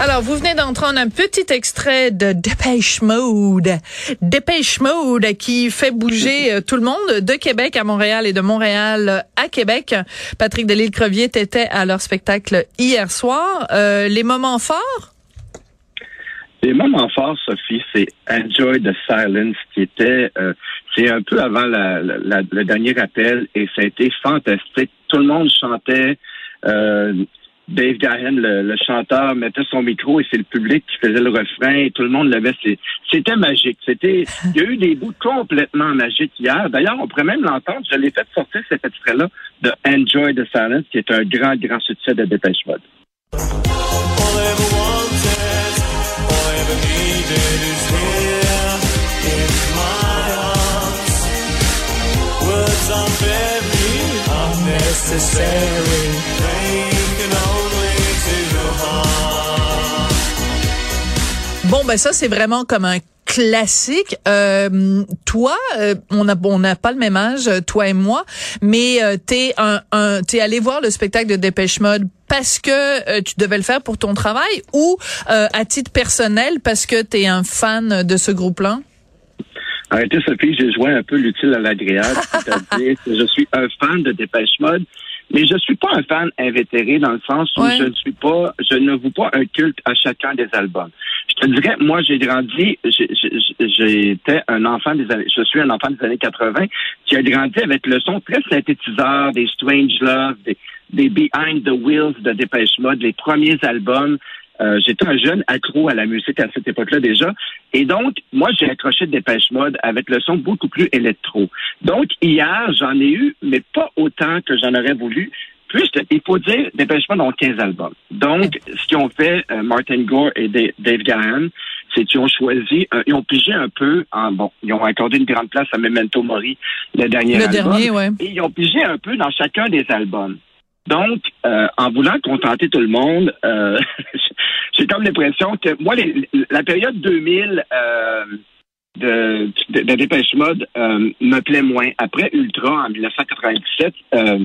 Alors, vous venez d'entendre un petit extrait de Dépêche Mode. Dépêche Mode qui fait bouger euh, tout le monde de Québec à Montréal et de Montréal à Québec. Patrick Delisle-Crevier était à leur spectacle hier soir. Euh, les moments forts? Les moments forts, Sophie, c'est Enjoy the Silence qui était, euh, c'est un peu avant la, la, le dernier appel et ça a été fantastique. Tout le monde chantait. Euh, Dave Gahan, le, chanteur, mettait son micro et c'est le public qui faisait le refrain et tout le monde l'avait. C'était magique. C'était, il y a eu des bouts complètement magiques hier. D'ailleurs, on pourrait même l'entendre. Je l'ai fait sortir cet extrait-là de Enjoy the Silence, qui est un grand, grand succès de Dépêche Mode. Ben ça, c'est vraiment comme un classique. Euh, toi, euh, on a on n'a pas le même âge, toi et moi, mais euh, t'es un, un t'es allé voir le spectacle de Dépêche Mode parce que tu devais le faire pour ton travail ou à titre personnel parce que t'es un fan de ce groupe-là? Arrêtez Sophie, j'ai joué un peu l'utile à l'agréable, c'est-à-dire que je suis un fan de Dépêche Mode mais je suis pas un fan invétéré dans le sens où je ne suis pas, je ne vous pas un culte à chacun des albums. Je te dirais, moi, j'ai grandi, j'étais un enfant des années, je suis un enfant des années 80 qui a grandi avec le son très synthétiseur des Strange Love, des, des Behind the Wheels de Dépêche Mode, les premiers albums. Euh, j'étais un jeune accro à la musique à cette époque-là déjà. Et donc, moi, j'ai accroché de Dépêche Mode avec le son beaucoup plus électro. Donc, hier, j'en ai eu, mais pas autant que j'en aurais voulu. Plus, il faut dire, Dépêche Mode ont 15 albums. Donc, ce qu'ils ont fait, euh, Martin Gore et Dave Gahan, c'est qu'ils ont choisi, euh, ils ont pigé un peu en, bon, ils ont accordé une grande place à Memento Mori, le dernier le album. Dernier, ouais. Et ils ont pigé un peu dans chacun des albums. Donc, euh, en voulant contenter tout le monde, euh, j'ai comme l'impression que moi, la période 2000 euh, de, de, de, Dépêche Mode euh, me plaît moins. Après Ultra, en 1997, euh,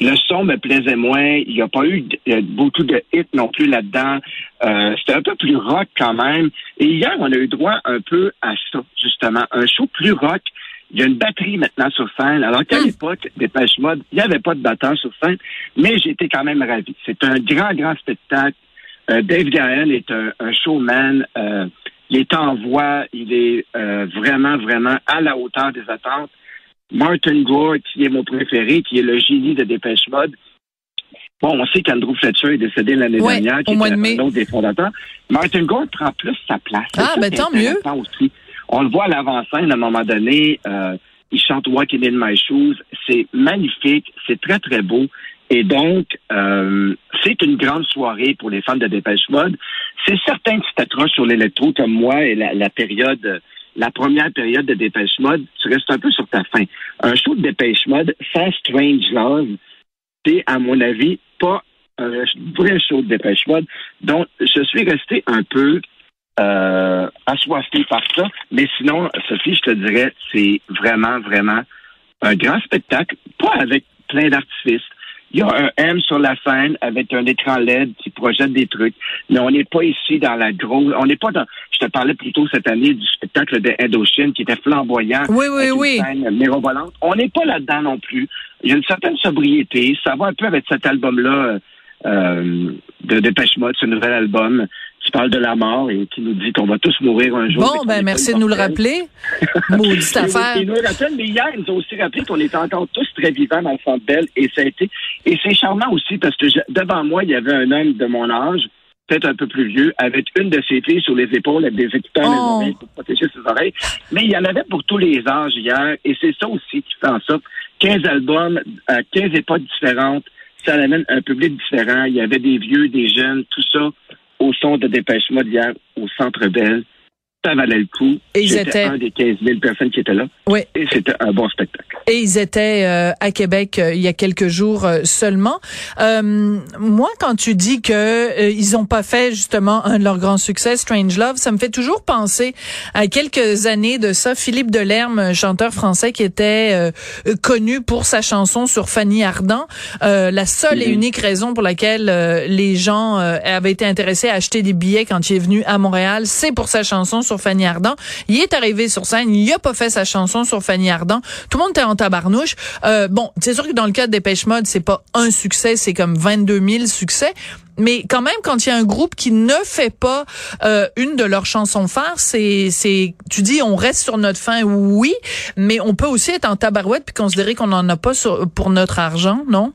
le son me plaisait moins. Il n'y a pas eu beaucoup de hits non plus là-dedans. Euh, C'était un peu plus rock quand même. Et hier, on a eu droit un peu à ça, justement. Un show plus rock il y a une batterie maintenant sur scène. Alors qu'à hum. l'époque, Dépêche Mode, il n'y avait pas de batteur sur scène, mais j'étais quand même ravi. C'est un grand, grand spectacle. Euh, Dave Gahan est un, showman. Euh, il est en voix. Il est euh, vraiment, vraiment à la hauteur des attentes. Martin Gore, qui est mon préféré, qui est le génie de Dépêche Mode. Bon, on sait qu'Andrew Fletcher est décédé l'année dernière, qui est un autre des fondateurs. Martin Gore prend plus sa place. Ah, ben tant mieux. Aussi. On le voit à l'avant-scène à un moment donné. Euh, il chante Walking in My Shoes. C'est magnifique. C'est très, très beau. Et donc, euh, c'est une grande soirée pour les fans de Dépêche Mode. C'est certain que tu t'accroches sur l'électro comme moi et la, période, la première période de Dépêche Mode, tu restes un peu sur ta fin. Un show de Dépêche Mode sans Strange Love, c'est, à mon avis, pas un vrai show de Dépêche Mode. Donc, je suis resté un peu euh, assoiffé par ça. Mais sinon, Sophie, je te dirais, c'est vraiment, vraiment un grand spectacle, pas avec plein d'artifices. Il y a un M sur la scène avec un écran LED qui projette des trucs. Mais on n'est pas ici dans la grosse. On n'est pas dans. Je te parlais plutôt cette année du spectacle de Indochine qui était flamboyant. Oui, oui, oui. On n'est pas là-dedans non plus. Il y a une certaine sobriété. Ça va un peu avec cet album-là euh, de Dépêche Mode, ce nouvel album qui parle de la mort et qui nous dit qu'on va tous mourir un jour. Bon, ben merci de nous le rappeler. Maudite affaire. Il nous mais hier, ils nous ont aussi rappelé qu'on était encore tous très vivants dans le centre belle et ça a été, et c'est charmant aussi parce que devant moi, il y avait un homme de mon âge, peut-être un peu plus vieux, avec une de ses filles sur les épaules, avec des écouteurs oh. oreilles pour protéger ses oreilles. Mais il y en avait pour tous les âges hier et c'est ça aussi qui fait en sorte 15 albums, à 15 époques différentes, ça amène un public différent. Il y avait des vieux, des jeunes, tout ça de Dépêche Mode hier au Centre Belle ça valait le coup. Et ils étaient un des 15 000 personnes qui étaient là. Oui. Et c'était un bon spectacle. Et ils étaient euh, à Québec euh, il y a quelques jours euh, seulement. moi, quand tu dis que ils ont pas fait justement un de leurs grands succès, Strange Love, ça me fait toujours penser à quelques années de ça. Philippe Delerme, chanteur français qui était connu pour sa chanson sur Fanny Ardant. la seule et mm-hmm. unique raison pour laquelle les gens avaient été intéressés à acheter des billets quand il est venu à Montréal, c'est pour sa chanson sur Fanny Ardant. Il est arrivé sur scène, il a pas fait sa chanson sur Fanny Ardant. Tout le monde était en tabarnouche. Euh, bon, c'est sûr que dans le cas de Dépêche Mode, c'est pas un succès, c'est comme 22 000 succès. Mais quand même, quand il y a un groupe qui ne fait pas euh, une de leurs chansons phares, c'est, c'est, tu dis, on reste sur notre fin, oui, mais on peut aussi être en tabarouette puis considérer qu'on n'en a pas pour notre argent, non?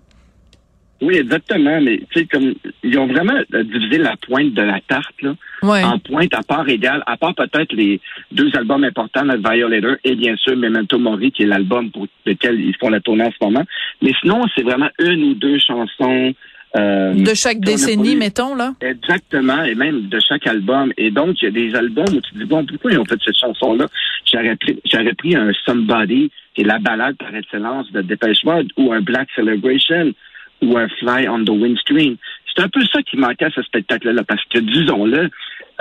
Oui, exactement. Mais tu sais, comme ils ont vraiment euh, divisé la pointe de la tarte là, en pointe à part égale, à part peut-être les deux albums importants, notre Violator et bien sûr Memento Mori, qui est l'album pour lequel ils font la tournée en ce moment. Mais sinon, c'est vraiment une ou deux chansons. Euh, de chaque décennie, mettons, là? Exactement, et même de chaque album. Et donc, il y a des albums où tu te dis, bon, pourquoi ils ont fait cette chanson-là? J'aurais pris, j'aurais pris un Somebody, qui est la balade par excellence de Depeche Mode, ou un Black Celebration, ou un Fly on the Windstream. C'est un peu ça qui manquait à ce spectacle-là, parce que, disons-le,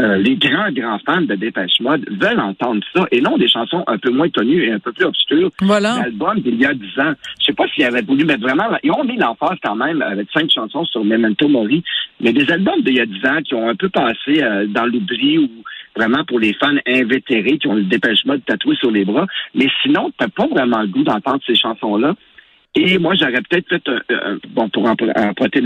euh, les grands, grands fans de Dépêche Mode veulent entendre ça, et non des chansons un peu moins connues et un peu plus obscures. Voilà. L'album d'il y a dix ans. Je sais pas s'ils avaient voulu mettre vraiment... Ils ont mis l'emphase quand même avec cinq chansons sur Memento Mori, mais des albums d'il y a dix ans qui ont un peu passé euh, dans l'oubli ou vraiment pour les fans invétérés qui ont le Dépêche Mode tatoué sur les bras. Mais sinon, t'as pas vraiment le goût d'entendre ces chansons-là. Et moi, j'aurais peut-être fait, un, bon, pour emprunter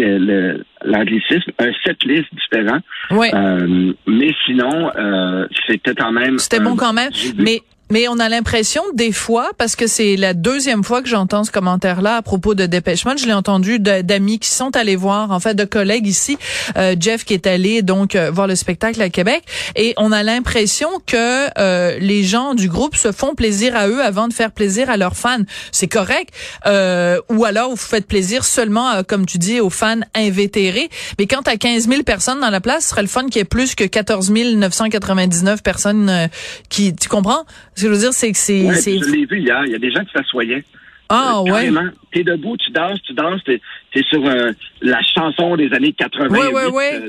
l'anglicisme, un set list différent. Oui. Euh, mais sinon, euh, c'était quand même. C'était bon quand même. Mais mais on a l'impression des fois, parce que c'est la deuxième fois que j'entends ce commentaire-là à propos de dépêchement, je l'ai entendu d'amis qui sont allés voir, en fait, de collègues ici, euh, Jeff qui est allé donc euh, voir le spectacle à Québec, et on a l'impression que euh, les gens du groupe se font plaisir à eux avant de faire plaisir à leurs fans. C'est correct. ou alors vous faites plaisir seulement, comme tu dis, aux fans invétérés. Mais quand t'as 15 000 personnes dans la place, ce serait le fun qu'il y ait plus que 14 999 personnes qui, tu comprends? Ce que je veux dire, c'est que c'est. Ouais, je l'ai vu hier. Il y a des gens qui s'assoyaient. Ah, euh, ouais. T'es debout, tu danses, tu danses, t'es es sur euh, la chanson des années 80. Ouais, ouais, ouais.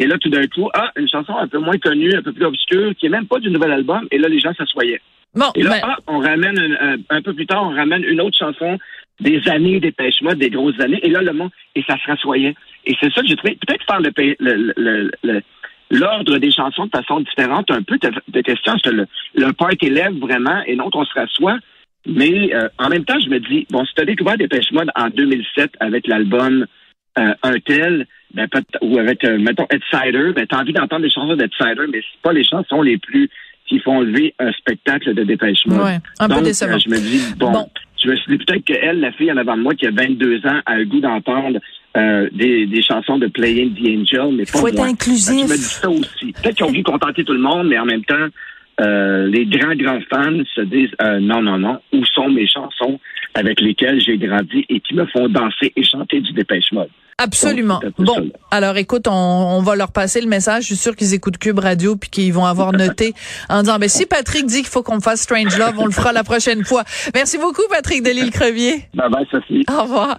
et là, tout d'un coup, ah, une chanson un peu moins connue, un peu plus obscure, qui est même pas du nouvel album. Et là, les gens s'assoyaient. Bon, et là, ah, on ramène un, peu plus tard, on ramène une autre chanson des années des pêche des grosses années. Et là, le monde, et ça se rassoyait. Et c'est ça que j'ai trouvé. Peut-être faire le, le, le, le l'ordre des chansons de façon différente, un peu de questions sur le, le party lève vraiment et non on se rassoit. Mais euh, en même temps, je me dis, bon, si tu as découvert Dépêche Mode en 2007 avec l'album euh, Un tel, ben, ou avec, euh, mettons, Cider, ben, tu as envie d'entendre des chansons d'Edsider, mais c'est pas les chansons les plus qui font lever un spectacle de Dépêche Mode. Ouais, un Donc, peu décevant. je me dis, bon, je me suis dit peut-être qu'elle, la fille en avant de moi, qui a 22 ans, a le goût d'entendre euh, des, des, chansons de Playing the Angel, mais pas Faut être inclusif. Je me dis ça aussi. Peut-être qu'ils ont vu contenter tout le monde, mais en même temps, euh, les grands, grands fans se disent euh, non, non, non, où sont mes chansons avec lesquelles j'ai grandi et qui me font danser et chanter du dépêche mode? Absolument. bon, alors écoute, on, on, va leur passer le message. Je suis sûr qu'ils écoutent Cube Radio puis qu'ils vont avoir noté en disant, ben si Patrick dit qu'il faut qu'on fasse Strange Love, on le fera la prochaine fois. Merci beaucoup, Patrick Delisle-Crevier. Bye bye, Sophie. Au revoir.